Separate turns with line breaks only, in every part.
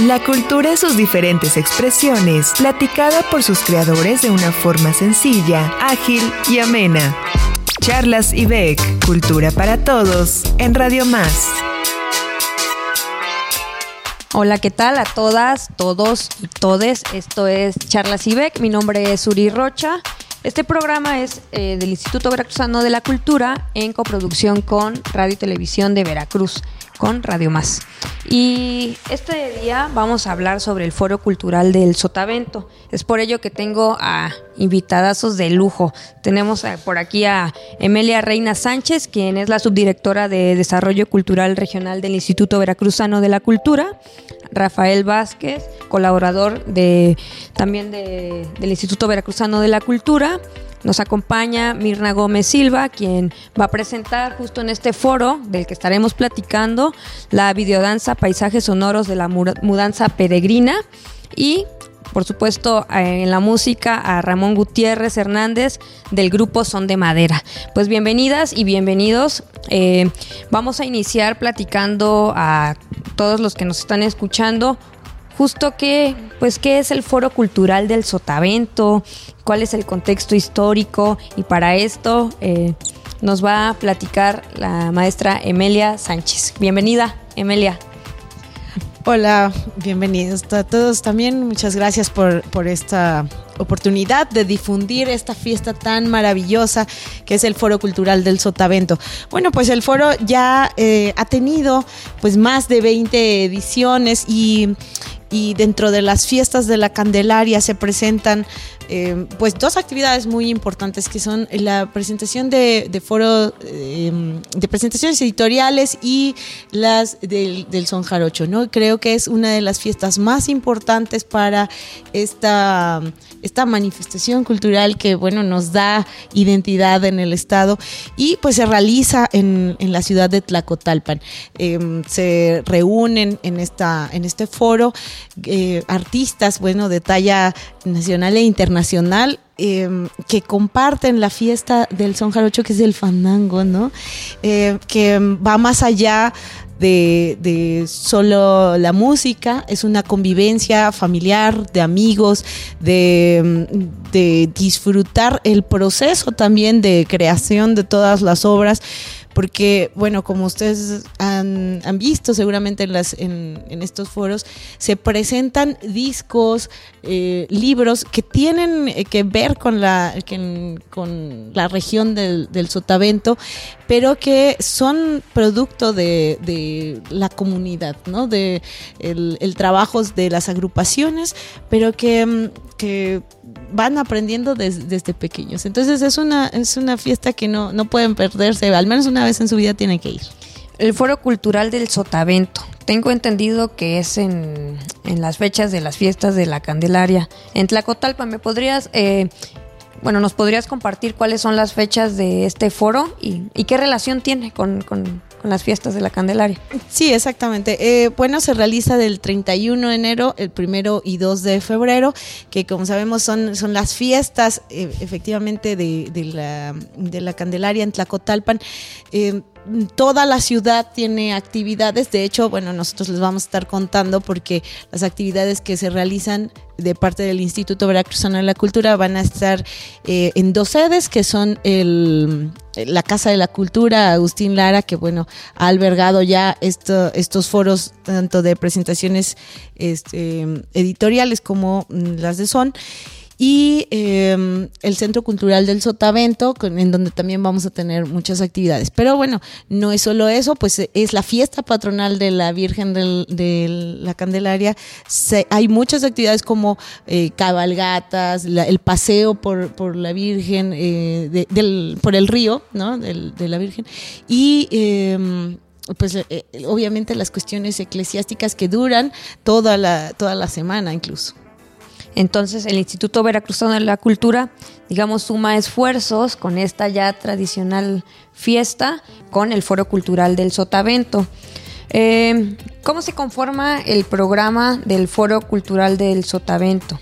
La cultura y sus diferentes expresiones, platicada por sus creadores de una forma sencilla, ágil y amena. Charlas IBEC, Cultura para Todos, en Radio Más.
Hola, ¿qué tal a todas, todos y todes? Esto es Charlas IBEC, mi nombre es Uri Rocha. Este programa es eh, del Instituto Veracruzano de la Cultura en coproducción con Radio y Televisión de Veracruz con Radio Más. Y este día vamos a hablar sobre el Foro Cultural del Sotavento. Es por ello que tengo a invitadazos de lujo. Tenemos por aquí a Emilia Reina Sánchez, quien es la subdirectora de Desarrollo Cultural Regional del Instituto Veracruzano de la Cultura. Rafael Vázquez, colaborador de, también del Instituto Veracruzano de la Cultura. Nos acompaña Mirna Gómez Silva, quien va a presentar justo en este foro del que estaremos platicando la videodanza Paisajes Sonoros de la Mudanza Peregrina. Y por supuesto, en la música a Ramón Gutiérrez Hernández del grupo Son de Madera. Pues bienvenidas y bienvenidos. Eh, vamos a iniciar platicando a todos los que nos están escuchando justo qué, pues qué es el Foro Cultural del Sotavento, cuál es el contexto histórico y para esto eh, nos va a platicar la maestra Emelia Sánchez. Bienvenida, Emelia.
Hola, bienvenidos a todos también. Muchas gracias por, por esta oportunidad de difundir esta fiesta tan maravillosa que es el Foro Cultural del Sotavento. Bueno, pues el foro ya eh, ha tenido pues más de 20 ediciones y y dentro de las fiestas de la Candelaria se presentan eh, pues dos actividades muy importantes que son la presentación de, foro em, de presentaciones editoriales y las del, del, son jarocho no creo que es una de las fiestas más importantes para esta esta manifestación cultural que bueno nos da identidad en el estado y pues se realiza en, en la ciudad de Tlacotalpan. Em, se reúnen en esta en este foro eh, artistas bueno de talla nacional e internacional em, que comparten la fiesta del son jarocho, que es el fandango, ¿no? Eh, que va más allá de, de, solo la música, es una convivencia familiar, de amigos, de, de disfrutar el proceso también de creación de todas las obras porque, bueno, como ustedes han, visto seguramente en, las, en, estos foros, se presentan discos, eh, libros que tienen eh, que ver con la, con la región del, Sotavento, pero que son producto de, la comunidad, ¿no? De el, trabajo de las agrupaciones, pero que, que van aprendiendo desde pequeños. Entonces es una, es una fiesta que no, no pueden perderse, al menos una vez en su vida tienen que ir.
El Foro Cultural del Sotavento. Tengo entendido que es en, las fechas de las fiestas de la Candelaria. En Tlacotalpa, ¿me podrías, eh, bueno, nos podrías compartir cuáles son las fechas de este foro y, qué relación tiene con, con las fiestas de la Candelaria.
Sí, exactamente. Eh, bueno, se realiza del 31 de enero, el primero y 2 de febrero, que como sabemos son, son las fiestas eh, efectivamente de, de, la, de la Candelaria en Tlacotalpan. Eh, toda la ciudad tiene actividades, de hecho, bueno, nosotros les vamos a estar contando porque las actividades que se realizan de parte del Instituto Veracruzano de la Cultura van a estar eh, en dos sedes, que son el, la Casa de la Cultura Agustín Lara, que bueno, ha albergado ya esto, estos foros tanto de presentaciones este, editoriales como mm, las de Son y em, el Centro Cultural del Sotavento, en donde también vamos a tener muchas actividades. Pero bueno, no es solo eso, pues es la fiesta patronal de la Virgen de la Candelaria. hay muchas actividades como eh, cabalgatas, el paseo por, la Virgen, eh, por el río, ¿no? de la Virgen. Y em, pues eh, obviamente las cuestiones eclesiásticas que duran toda la, toda la semana incluso.
Entonces el Instituto Veracruzano de la Cultura, digamos, suma esfuerzos con esta ya tradicional fiesta con el Foro Cultural del Sotavento. Eh, ¿Cómo se conforma el programa del Foro Cultural del Sotavento?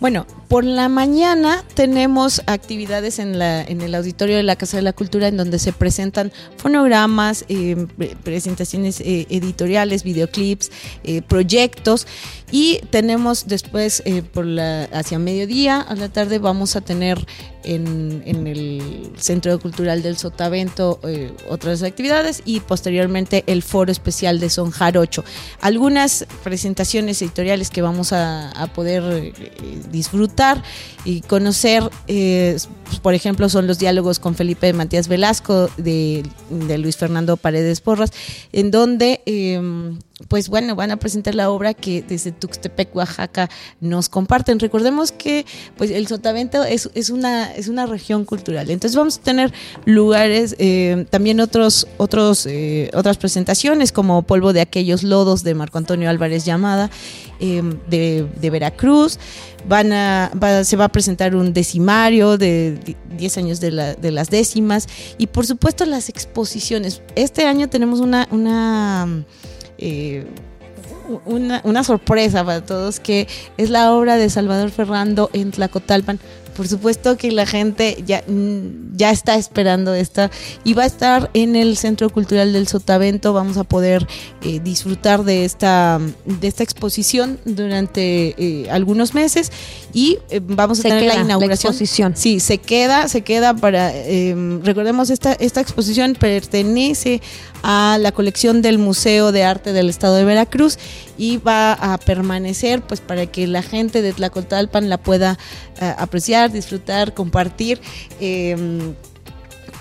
Bueno, por la mañana tenemos actividades en, la, en el auditorio de la Casa de la Cultura en donde se presentan fonogramas, eh, presentaciones eh, editoriales, videoclips, eh, proyectos y tenemos después por la, hacia mediodía a la tarde vamos a tener en, en el Centro Cultural del Sotavento otras actividades y posteriormente el foro especial de Son Jarocho. Algunas presentaciones editoriales que vamos a, a poder disfrutar y conocer, eh, pues, por ejemplo, son los diálogos con Felipe Matías Velasco de, Luis Fernando Paredes Porras, en donde, em, pues bueno, van a presentar la obra que desde Tuxtepec, Oaxaca, nos comparten. Recordemos que pues el Sotavento es, es, una, es una región cultural, entonces vamos a tener lugares, em, también otros, otros, eh, otras presentaciones como Polvo de aquellos lodos de Marco Antonio Álvarez Llamada, em, de, de Veracruz van a, se va a presentar un decimario de 10 años de, las décimas y por supuesto las exposiciones. Este año tenemos una, una, eh, una, una, sorpresa para todos que es la obra de Salvador Ferrando en Tlacotalpan por supuesto que la gente ya, mm, ya está esperando esta y va a estar en el Centro Cultural del Sotavento. Vamos a poder eh, disfrutar de esta, de esta exposición durante eh, algunos meses y eh, vamos a tener la inauguración.
exposición.
Sí, se queda, se queda para, em, recordemos, esta, esta exposición pertenece a la colección del Museo de Arte del Estado de Veracruz y va a permanecer pues para que la gente de Tlacotalpan la pueda eh, apreciar, disfrutar, compartir.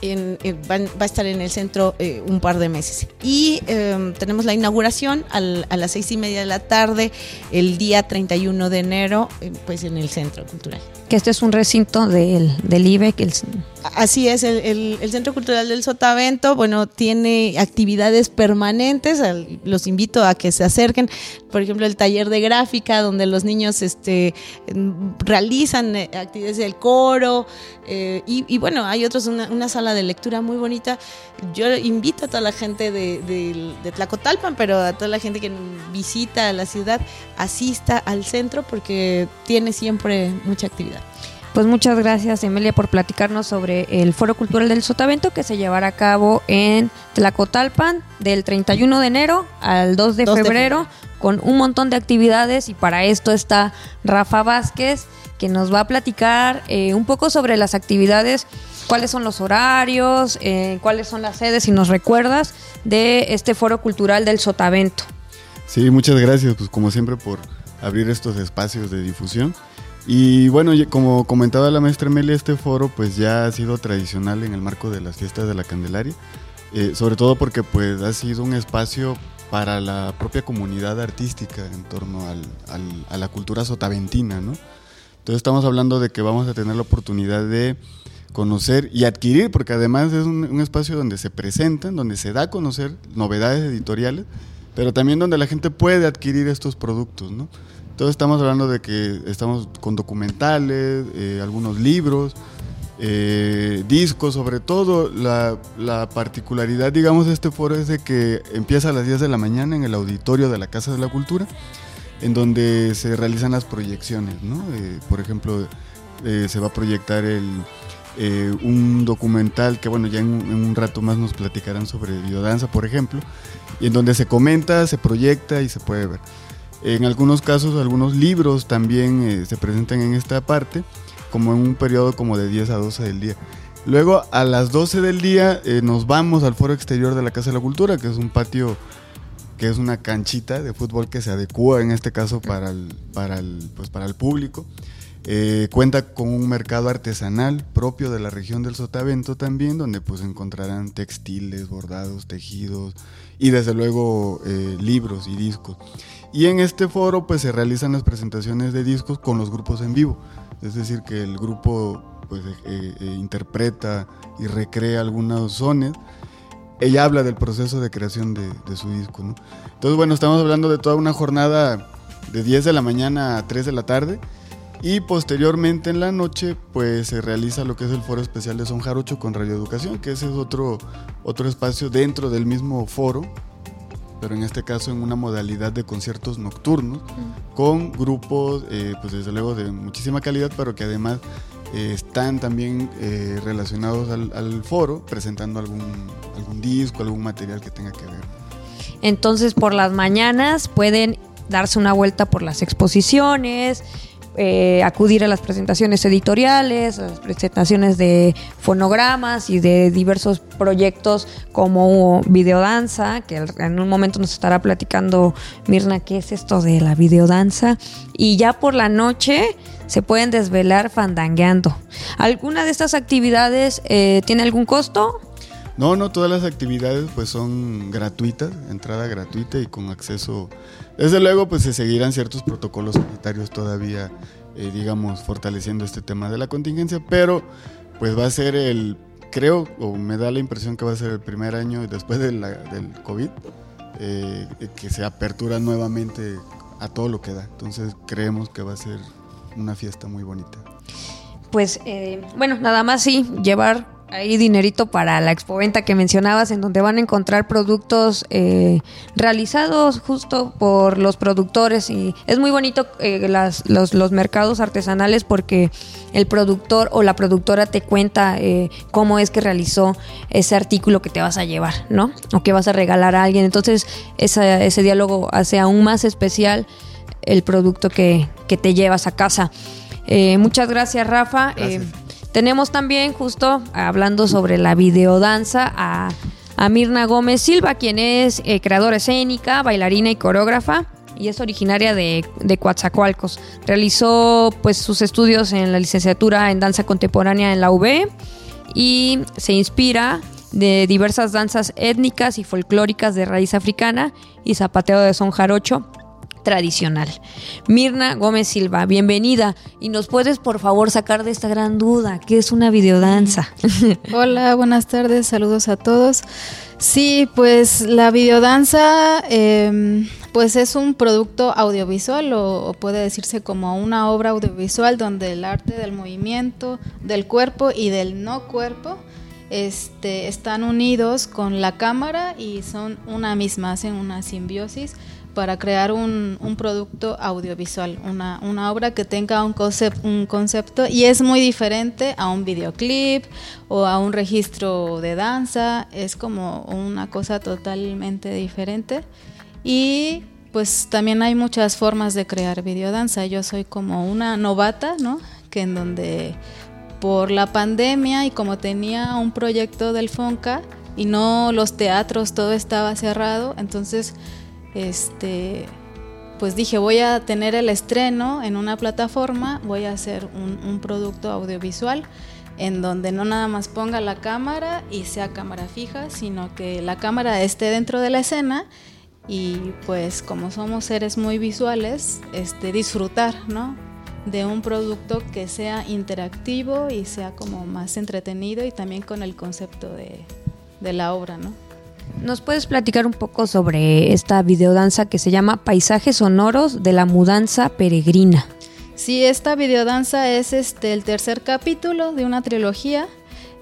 Em, va a estar en el centro eh, un par de meses. Y em, tenemos la inauguración a las seis y media de la tarde, el día 31 de enero, eh, pues en el centro cultural
que este es un recinto del, del IBEC. El...
Así es, el, Centro Cultural del Sotavento, bueno, tiene actividades permanentes, los invito a que se acerquen, por ejemplo, el taller de gráfica, donde los niños este, realizan eh, actividades del coro, eh, y, bueno, hay otros, una, sala de lectura muy bonita. Yo invito a toda la gente de, de, de Tlacotalpan, pero a toda la gente que visita la ciudad, asista al centro porque tiene siempre mucha actividad.
Pues muchas gracias Emilia por platicarnos sobre el Foro Cultural del Sotavento que se llevará a cabo en Tlacotalpan del 31 de enero al 2 de, febrero, con un montón de actividades y para esto está Rafa Vázquez que nos va a platicar eh, un poco sobre las actividades, cuáles son los horarios, eh, cuáles son las sedes, si nos recuerdas, de este Foro Cultural del Sotavento.
Sí, muchas gracias, pues como siempre por abrir estos espacios de difusión. Y bueno, como comentaba la maestra Emilia, este foro pues ya ha sido tradicional en el marco de las fiestas de la Candelaria, eh, sobre todo porque pues ha sido un espacio para la propia comunidad artística en torno a la cultura sotaventina, ¿no? Entonces estamos hablando de que vamos a tener la oportunidad de conocer y adquirir, porque además es un, espacio donde se presentan, donde se da a conocer novedades editoriales, pero también donde la gente puede adquirir estos productos, ¿no? Entonces estamos hablando de que estamos con documentales, eh, algunos libros, eh, discos, sobre todo la, particularidad, digamos, de este foro es de que empieza a las 10 de la mañana en el auditorio de la Casa de la Cultura, en donde se realizan las proyecciones, ¿no? Eh, por ejemplo, se va a proyectar el, un documental que, bueno, ya en, un rato más nos platicarán sobre biodanza, por ejemplo, y en donde se comenta, se proyecta y se puede ver. En algunos casos, algunos libros también eh, se presentan en esta parte, como en un periodo como de 10 a 12 del día. Luego, a las 12 del día, eh, nos vamos al foro exterior de la Casa de la Cultura, que es un patio, que es una canchita de fútbol que se adecua en este caso para el, para el, pues para el público. Eh, cuenta con un mercado artesanal propio de la región del Sotavento también, donde pues encontrarán textiles, bordados, tejidos y desde luego libros y discos. Y en este foro pues se realizan las presentaciones de discos con los grupos en vivo. Es decir, que el grupo pues eh, eh, interpreta y recrea algunos sones. Ella habla del proceso de creación de, su disco. Entonces, bueno, estamos hablando de toda una jornada de 10 de la mañana a 3 de la tarde. Y posteriormente en la noche, pues se realiza lo que es el foro especial de Son Jarocho con Radio Educación, que ese es otro, otro espacio dentro del mismo foro pero en este caso en una modalidad de conciertos nocturnos con grupos, eh, pues desde luego de muchísima calidad, pero que además eh, están también eh, relacionados al, al, foro, presentando algún, algún disco, algún material que tenga que ver.
Entonces por las mañanas pueden darse una vuelta por las exposiciones, eh, acudir a las presentaciones editoriales, a las presentaciones de fonogramas y de diversos proyectos como videodanza, que en un momento nos estará platicando Mirna qué es esto de la videodanza. Y ya por la noche se pueden desvelar fandangueando. ¿Alguna de estas actividades eh, tiene algún costo?
No, no, todas las actividades pues son gratuitas, entrada gratuita y con acceso. Desde luego pues se seguirán ciertos protocolos sanitarios todavía, eh, digamos, fortaleciendo este tema de la contingencia, pero pues va a ser el, creo, o me da la impresión que va a ser el primer año después del COVID, eh, que se apertura nuevamente a todo lo que da. Entonces creemos que va a ser una fiesta muy bonita.
Pues eh, bueno, nada más sí, llevar hay dinerito para la expoventa que mencionabas, en donde van a encontrar productos eh, realizados justo por los productores. Y es muy bonito eh, las, los, los, mercados artesanales porque el productor o la productora te cuenta eh, cómo es que realizó ese artículo que te vas a llevar, ¿no? O que vas a regalar a alguien. Entonces, esa, ese diálogo hace aún más especial el producto que, que te llevas a casa. muchas gracias, Rafa.
Gracias.
Tenemos también, justo hablando sobre la videodanza, a, a Mirna Gómez Silva, quien es eh, creadora escénica, bailarina y coreógrafa y es originaria de, de Coatzacoalcos. Realizó pues sus estudios en la licenciatura en danza contemporánea en la UB y se inspira de diversas danzas étnicas y folclóricas de raíz africana y zapateo de son jarocho tradicional. Mirna Gómez Silva, bienvenida. Y nos puedes por favor sacar de esta gran duda, ¿qué es una videodanza?
Hola, buenas tardes, saludos a todos. Sí, pues la videodanza eh, pues es un producto audiovisual o, o, puede decirse como una obra audiovisual donde el arte del movimiento, del cuerpo y del no cuerpo este, están unidos con la cámara y son una misma, hacen una simbiosis para crear un, producto audiovisual, una, obra que tenga un, un concepto y es muy diferente a un videoclip o a un registro de danza, es como una cosa totalmente diferente. Y pues también hay muchas formas de crear videodanza, yo soy como una novata, ¿no? Que en donde por la pandemia y como tenía un proyecto del FONCA y no los teatros, todo estaba cerrado, entonces este, pues dije, voy a tener el estreno en una plataforma, voy a hacer un, producto audiovisual en donde no nada más ponga la cámara y sea cámara fija, sino que la cámara esté dentro de la escena y pues como somos seres muy visuales, este, disfrutar, ¿no? de un producto que sea interactivo y sea como más entretenido y también con el concepto de, de la obra, ¿no?
¿Nos puedes platicar un poco sobre esta videodanza que se llama Paisajes Sonoros de la Mudanza Peregrina?
Sí, esta videodanza es este, el tercer capítulo de una trilogía.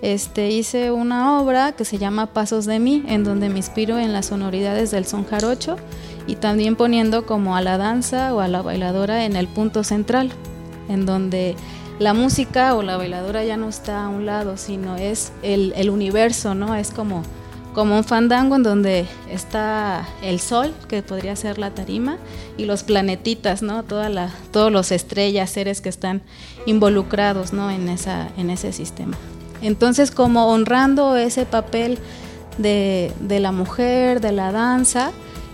Este, hice una obra que se llama Pasos de mí, en donde me inspiro en las sonoridades del son jarocho y también poniendo como a la danza o a la bailadora en el punto central, en donde la música o la bailadora ya no está a un lado, sino es el, el universo, ¿no? Es como como un fandango en donde está el sol, que podría ser la tarima, y los planetitas, ¿no? Todos los estrellas, seres que están involucrados, ¿no? En, esa, en ese sistema. Entonces, como honrando ese papel de, de la mujer, de la danza,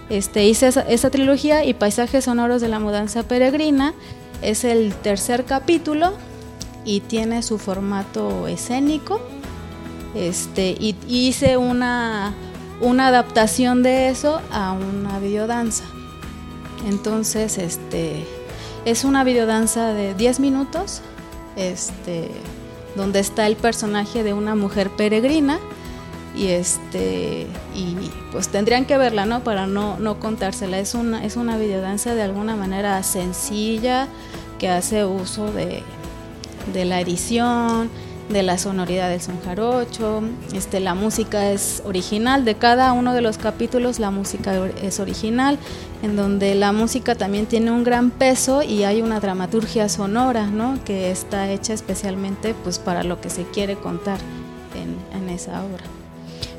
este, hice esa, trilogía y Paisajes Sonoros de la Mudanza Peregrina es el tercer capítulo y tiene su formato escénico este, y hice una, una adaptación de eso a una videodanza. Entonces, este, es una videodanza de 10 minutos, este, donde está el personaje de una mujer peregrina y este y pues tendrían que verla, ¿no? Para no, no contársela. Es una, es una videodanza de alguna manera sencilla que hace uso de, de la edición, de la sonoridad del son jarocho, este, la música es original, de cada uno de los capítulos la música es original, en donde la música también tiene un gran peso y hay una dramaturgia sonora, ¿no? que está hecha especialmente pues, para lo que se quiere contar en, en esa obra.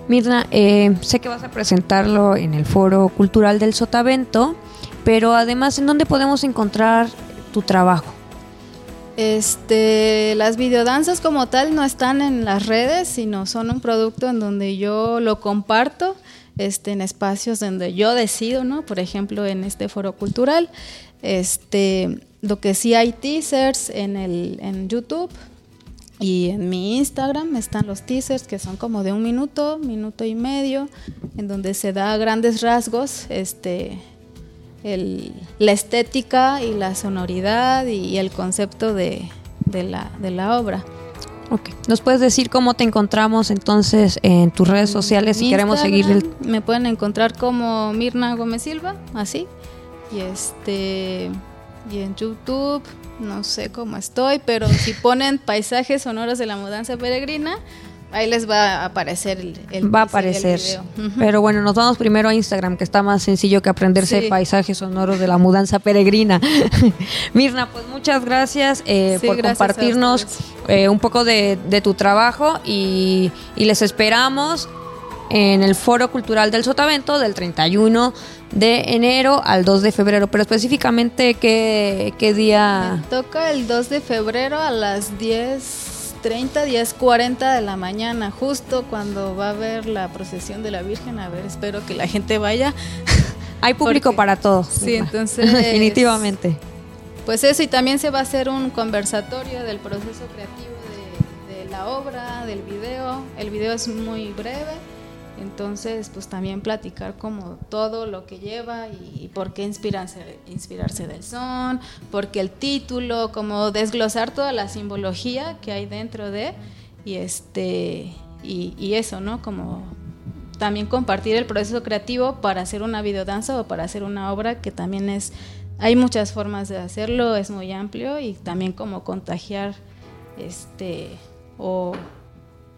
Mirna, eh, sé que vas a presentarlo en el Foro Cultural del Sotavento, pero además, ¿en dónde podemos encontrar tu trabajo?
Este, las videodanzas como tal no están en las redes, sino son un producto en donde yo lo comparto, este, en espacios donde yo decido, ¿no? Por ejemplo, en este foro cultural. Este, lo que sí hay teasers en el en YouTube y en mi Instagram están los teasers que son como de un minuto, minuto y medio, en donde se da grandes rasgos, este, la estética y la sonoridad y, el concepto de, la, obra.
Okay. ¿Nos puedes decir cómo te encontramos entonces en tus redes sociales si queremos seguir el...
Me pueden encontrar como Mirna Gómez Silva, así. Y este y en YouTube, no sé cómo estoy, pero si ponen paisajes sonoros de la mudanza peregrina, Ahí les va a aparecer el,
Va a aparecer. Pero bueno, nos vamos primero a Instagram, que está más sencillo que aprenderse paisajes sonoros de la mudanza peregrina. Mirna, pues muchas gracias eh, por compartirnos eh, un poco de, tu trabajo y, les esperamos en el Foro Cultural del Sotavento del 31 de enero al 2 de febrero, pero específicamente qué, qué día...
toca el 2 de febrero a las 10 30, 10, 40 de la mañana, justo cuando va a haber la procesión de la Virgen. A ver, espero que la gente vaya.
Hay público para todo.
Sí, entonces.
Definitivamente.
Pues eso, y también se va a hacer un conversatorio del proceso creativo de, de la obra, del video. El video es muy breve entonces, pues también platicar como todo lo que lleva y, por qué inspirarse, inspirarse del son, porque el título, como desglosar toda la simbología que hay dentro de, y este, y, eso, ¿no? Como también compartir el proceso creativo para hacer una videodanza o para hacer una obra que también es, hay muchas formas de hacerlo, es muy amplio y también como contagiar, este, o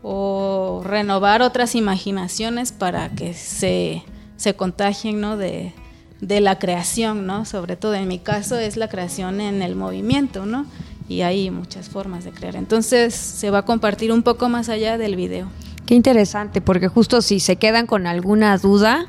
o renovar otras imaginaciones para que se, se contagien ¿no? de, de, la creación, ¿no? Sobre todo en mi caso es la creación en el movimiento, ¿no? Y hay muchas formas de crear. Entonces se va a compartir un poco más allá del video.
Qué interesante, porque justo si se quedan con alguna duda,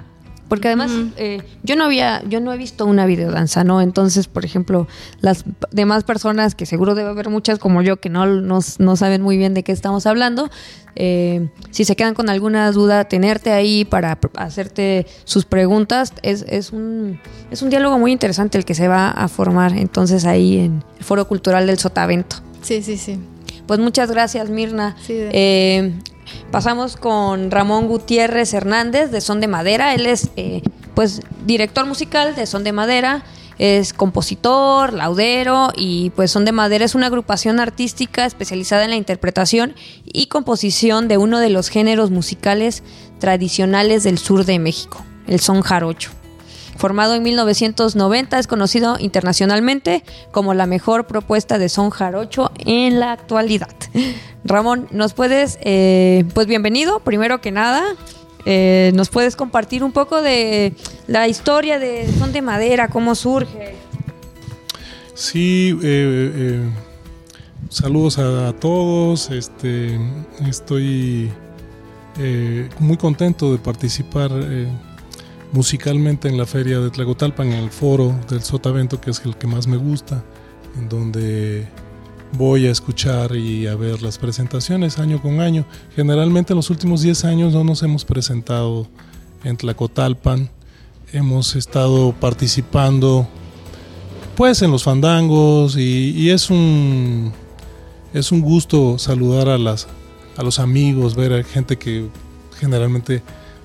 porque además eh, yo no había, yo no he visto una videodanza, ¿no? Entonces, por ejemplo, las demás personas, que seguro debe haber muchas como yo que no, no, saben muy bien de qué estamos hablando, eh, si se quedan con alguna duda, tenerte ahí para hacerte sus preguntas, es, es, un, es un diálogo muy interesante el que se va a formar entonces ahí en el Foro Cultural del Sotavento.
Sí, sí, sí.
Pues muchas gracias, Mirna. Sí, eh, Pasamos con Ramón Gutiérrez Hernández de Son de Madera. Él es eh, pues director musical de Son de Madera, es compositor, laudero y pues Son de Madera es una agrupación artística especializada en la interpretación y composición de uno de los géneros musicales tradicionales del sur de México, el son jarocho. Formado en 1990, es conocido internacionalmente como la mejor propuesta de son jarocho en la actualidad. Ramón, ¿nos puedes, eh, pues bienvenido, primero que nada, eh, ¿nos puedes compartir un poco de la historia de Son de Madera, cómo surge?
Sí, eh, saludos a, todos, este, estoy muy contento de participar musicalmente en la feria de Tlacotalpan, en el foro del Sotavento, que es el que más me gusta, en donde voy a escuchar y a ver las presentaciones año con año. Generalmente en los últimos 10 años no nos hemos presentado en Tlacotalpan, hemos estado participando pues en los fandangos y, es un es un gusto saludar a las a los amigos, ver a gente que generalmente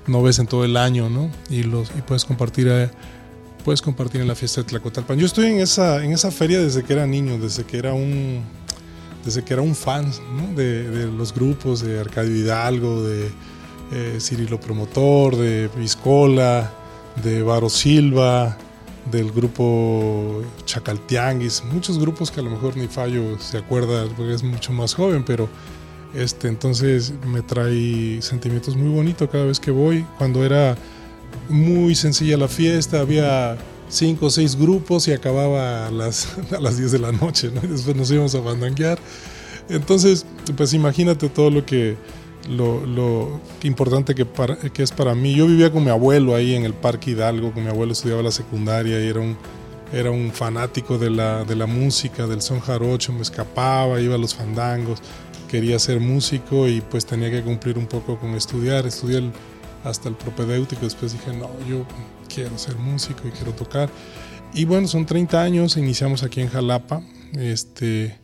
no ves en todo el año, ¿no? Y, los, y puedes compartir eh, puedes compartir en la fiesta de Tlacotalpan. Yo estoy en esa, en esa feria desde que era niño, desde que era un, desde que era un fan de, los grupos de Arcadio Hidalgo, de eh, Cirilo Promotor, de Viscola, de Varo Silva, del grupo Chacaltianguis, muchos grupos que a lo mejor ni Fallo se acuerda porque es mucho más joven, pero Este, entonces me trae sentimientos muy bonitos cada vez que voy. Cuando era muy sencilla la fiesta, había cinco o seis grupos y acababa a las, a las 10 de la noche, ¿no? después nos íbamos a bandanguear. Entonces, pues imagínate todo lo que, lo, lo importante que, para, que es para mí. Yo vivía con mi abuelo ahí en el Parque Hidalgo, con mi abuelo estudiaba la secundaria y era un, era un fanático de la, de la música, del son jarocho, me escapaba, iba a los fandangos, quería ser músico y pues tenía que cumplir un poco con estudiar. Estudié hasta el propedéutico, después dije, no, yo quiero ser músico y quiero tocar. Y bueno, son 30 años, iniciamos aquí en Jalapa, este,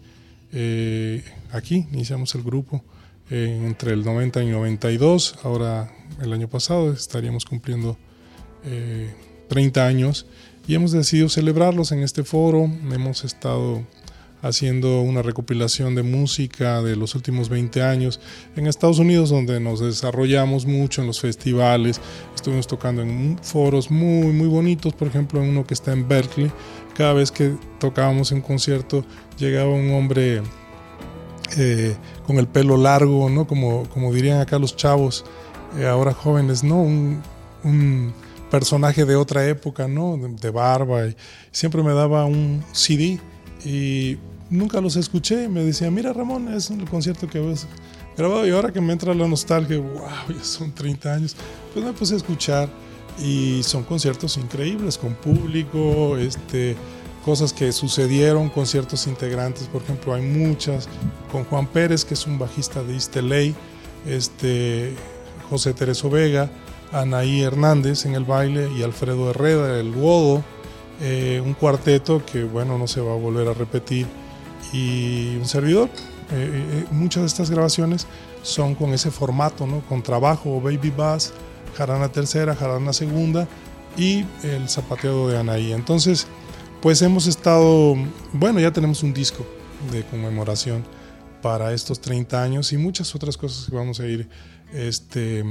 eh, aquí iniciamos el grupo eh, entre el 90 y 92, ahora el año pasado estaríamos cumpliendo 30 eh, años y hemos decidido celebrarlos en este foro, hemos estado haciendo una recopilación de música de los últimos 20 años en Estados Unidos, donde nos desarrollamos mucho en los festivales. Estuvimos tocando en foros muy, muy bonitos, por ejemplo, en uno que está en Berkeley. Cada vez que tocábamos en concierto, llegaba un hombre eh, con el pelo largo, ¿no? Como, como dirían acá los chavos, eh, ahora jóvenes, ¿no? Un, un, personaje de otra época, ¿no? De, de barba. Y siempre me daba un CD y nunca los escuché. Me decía, mira Ramón, es el concierto que ves grabado. Y ahora que me entra la nostalgia, wow, ya son 30 años, pues me puse a escuchar. Y son conciertos increíbles, con público, este, cosas que sucedieron, conciertos integrantes, por ejemplo, hay muchas, con Juan Pérez, que es un bajista de East este, José Tereso Vega, Anaí Hernández en el baile y Alfredo Herrera, el Wodo, eh, un cuarteto que, bueno, no se va a volver a repetir y un servidor. Eh, eh, muchas de estas grabaciones son con ese formato, ¿no? con trabajo, baby bass, jarana tercera, jarana segunda y el zapateado de Anaí. Entonces, pues hemos estado, bueno, ya tenemos un disco de conmemoración para estos 30 años y muchas otras cosas que vamos a ir este,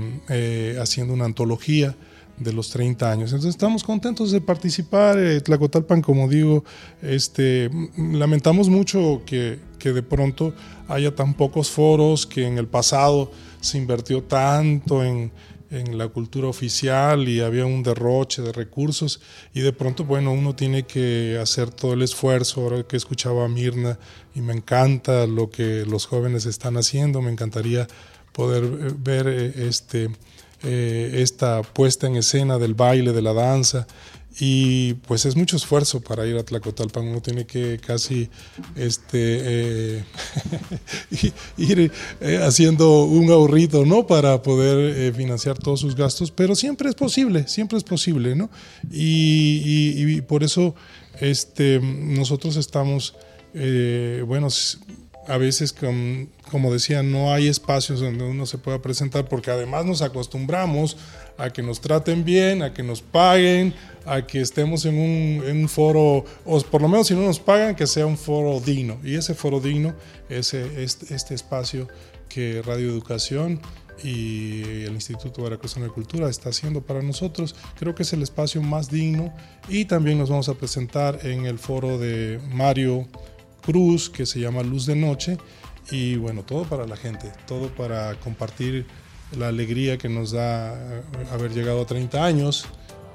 haciendo una antología de los 30 años. Entonces estamos contentos de participar. Eh, Tlacotalpan, como digo, este, lamentamos mucho que, que, de pronto haya tan pocos foros, que en el pasado se invirtió tanto en, en la cultura oficial y había un derroche de recursos y de pronto, bueno, uno tiene que hacer todo el esfuerzo. Ahora que escuchaba a Mirna y me encanta lo que los jóvenes están haciendo, me encantaría poder eh, ver eh, este eh, esta puesta en escena del baile, de la danza. Y pues es mucho esfuerzo para ir a Tlacotalpan. Uno tiene que casi este, eh, ir eh, haciendo un ahorrito ¿no? para poder financiar todos sus gastos, pero siempre es posible, siempre es posible. ¿no? Y, por eso este, nosotros estamos, bueno, a veces, como decía, no hay espacios donde uno se pueda presentar porque además nos acostumbramos a que nos traten bien, a que nos paguen, a que estemos en un, foro, o por lo menos si no nos pagan, que sea un foro digno. Y ese foro digno es este, este espacio que Radio Educación y el Instituto Veracruzano de Cultura está haciendo para nosotros. Creo que es el espacio más digno y también nos vamos a presentar en el foro de Mario cruz que se llama Luz de Noche. Y bueno, todo para la gente, todo para compartir la alegría que nos da eh, haber llegado a 30 años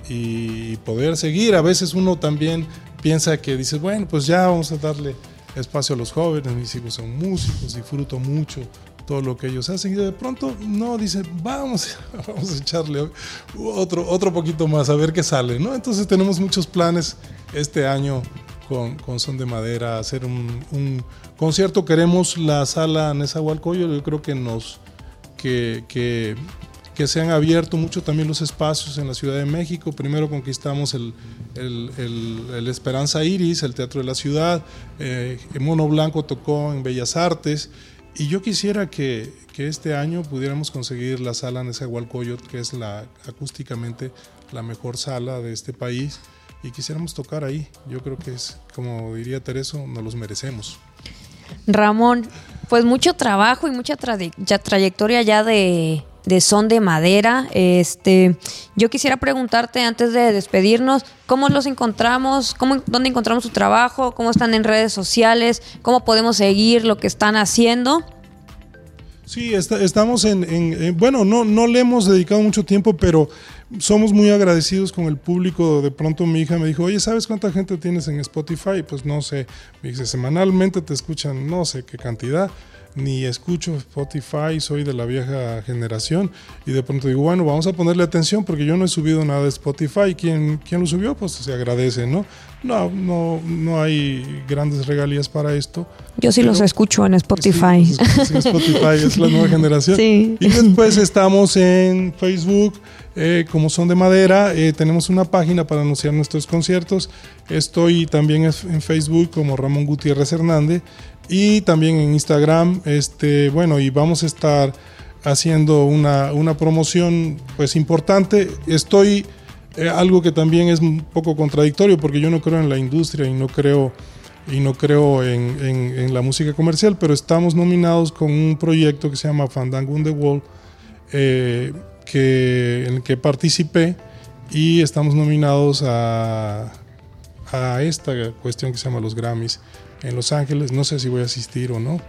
y poder seguir. A veces uno también piensa que dices, bueno, pues ya vamos a darle espacio a los jóvenes, mis hijos son músicos, disfruto mucho todo lo que ellos hacen y de pronto no dice vamos vamos a echarle otro otro poquito más a ver qué sale no entonces tenemos muchos planes este año con, son de madera, hacer un, concierto. Queremos la sala Nezahualcóyotl, yo creo que nos que, que, se han abierto mucho también los espacios en la Ciudad de México. Primero conquistamos el, el, el, Esperanza Iris, el Teatro de la Ciudad. Eh, Mono Blanco tocó en Bellas Artes. Y yo quisiera que, que este año pudiéramos conseguir la sala Nezahualcóyotl, que es la acústicamente la mejor sala de este país y quisiéramos tocar ahí. Yo creo que es, como diría Tereso, nos los merecemos.
Ramón, pues mucho trabajo y mucha trayectoria ya de, son de madera. Este, yo quisiera preguntarte antes de despedirnos, ¿cómo los encontramos? ¿Cómo, ¿Dónde encontramos su trabajo? ¿Cómo están en redes sociales? ¿Cómo podemos seguir lo que están haciendo?
Sí, estamos en, bueno, no, no le hemos dedicado mucho tiempo, pero somos muy agradecidos con el público. De pronto mi hija me dijo, oye, ¿sabes cuánta gente tienes en Spotify? Pues no sé, me dice, semanalmente te escuchan no sé qué cantidad ni escucho Spotify, soy de la vieja generación y de pronto digo, bueno, vamos a ponerle atención porque yo no he subido nada de Spotify. ¿Quién, quién lo subió? Pues se agradece, ¿no? No, no, no hay grandes regalías para esto.
Yo sí los escucho en Spotify.
Sí, en Spotify es la nueva generación. Sí. Y después estamos en Facebook, eh, como son de madera, eh, tenemos una página para anunciar nuestros conciertos. Estoy también en Facebook como Ramón Gutiérrez Hernández y también en Instagram. Este, bueno, y vamos a estar haciendo una, una promoción pues importante. Estoy eh, algo que también es un poco contradictorio porque yo no creo en la industria y no creo y no creo en, en, la música comercial, pero estamos nominados con un proyecto que se llama Fandango on the Wall, que, en el que participé y estamos nominados a, a esta cuestión que se llama los Grammys en Los Ángeles. No sé si voy a asistir o no.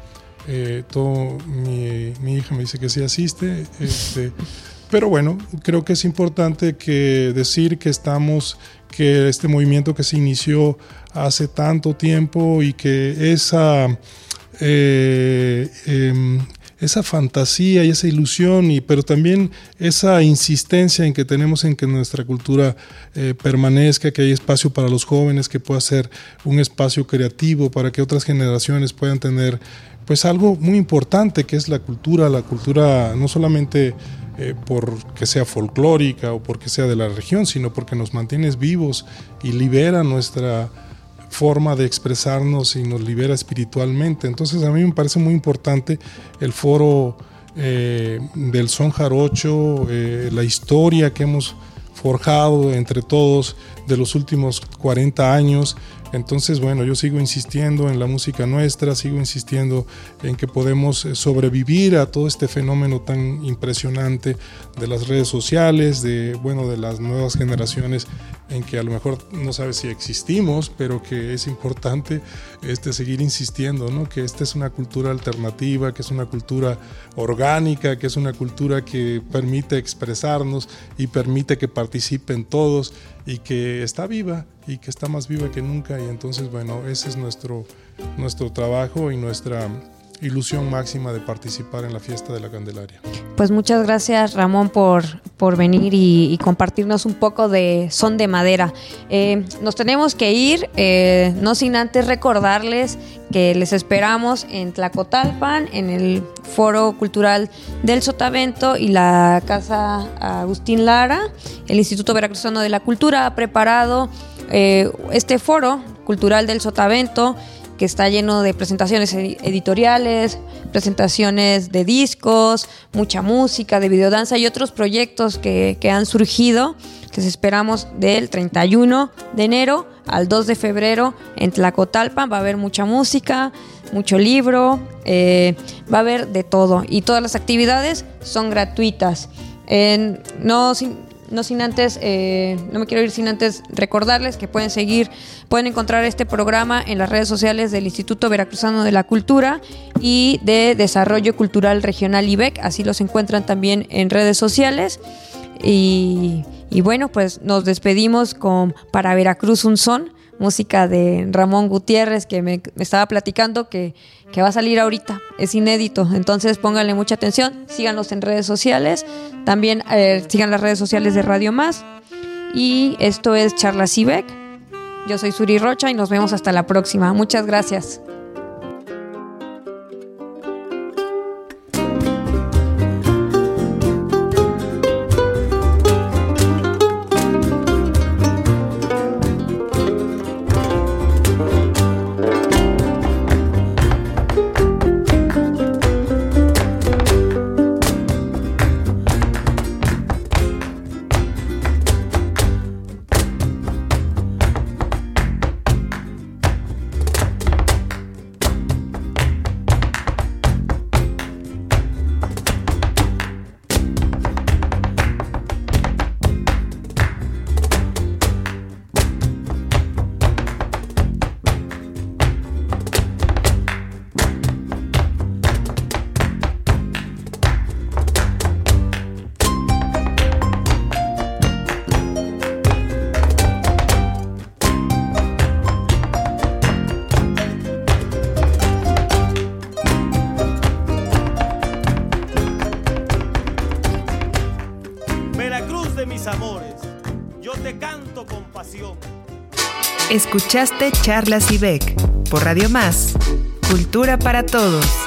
Eh, todo, mi, mi, hija me dice que sí asiste. Este, pero bueno, creo que es importante que decir que estamos, que este movimiento que se inició hace tanto tiempo y que esa eh, em, esa fantasía y esa ilusión, y, pero también esa insistencia en que tenemos en que nuestra cultura eh, permanezca, que hay espacio para los jóvenes, que pueda ser un espacio creativo para que otras generaciones puedan tener pues algo muy importante que es la cultura, la cultura no solamente eh, porque sea folclórica o porque sea de la región, sino porque nos mantiene vivos y libera nuestra forma de expresarnos y nos libera espiritualmente. Entonces a mí me parece muy importante el foro eh, del son jarocho, eh, la historia que hemos forjado entre todos de los últimos 40 años entonces, bueno, yo sigo insistiendo en la música nuestra, sigo insistiendo en que podemos eh, sobrevivir a todo este fenómeno tan impresionante de las redes sociales, de, bueno, de las nuevas generaciones en que a lo mejor no sabes si existimos, pero que es importante este, seguir insistiendo, ¿no? que esta es una cultura alternativa, que es una cultura orgánica, que es una cultura que permite expresarnos y permite que participen todos y que está viva y que está más viva que nunca y entonces bueno, ese es nuestro, nuestro trabajo y nuestra ilusión máxima de participar en la fiesta de la Candelaria.
Pues muchas gracias Ramón por, por venir y, compartirnos un poco de son de madera. Eh, nos tenemos que ir, eh, no sin antes recordarles que les esperamos en Tlacotalpan, en el Foro Cultural del Sotavento y la Casa Agustín Lara. El Instituto Veracruzano de la Cultura ha preparado eh, este foro cultural del Sotavento que está lleno de presentaciones editoriales, presentaciones de discos, mucha música, de videodanza y otros proyectos que, han surgido. Les esperamos del 31 de enero al 2 de febrero en Tlacotalpan. Va a haber mucha música, mucho libro, eh, va a haber de todo. Y todas las actividades son gratuitas. no, no sin antes, eh, no me quiero ir sin antes recordarles que pueden seguir, pueden encontrar este programa en las redes sociales del Instituto Veracruzano de la Cultura y de Desarrollo Cultural Regional IBEC, así los encuentran también en redes sociales. Y, y bueno, pues nos despedimos con Para Veracruz un son música de Ramón Gutiérrez que me, estaba platicando que, va a salir ahorita, es inédito, entonces pónganle mucha atención, síganos en redes sociales, también eh, sigan las redes sociales de Radio Más. Y esto es Charla Cibec, yo soy Suri Rocha y nos vemos hasta la próxima, muchas gracias.
Escuchaste Charlas IBEC por Radio Más, Cultura para Todos.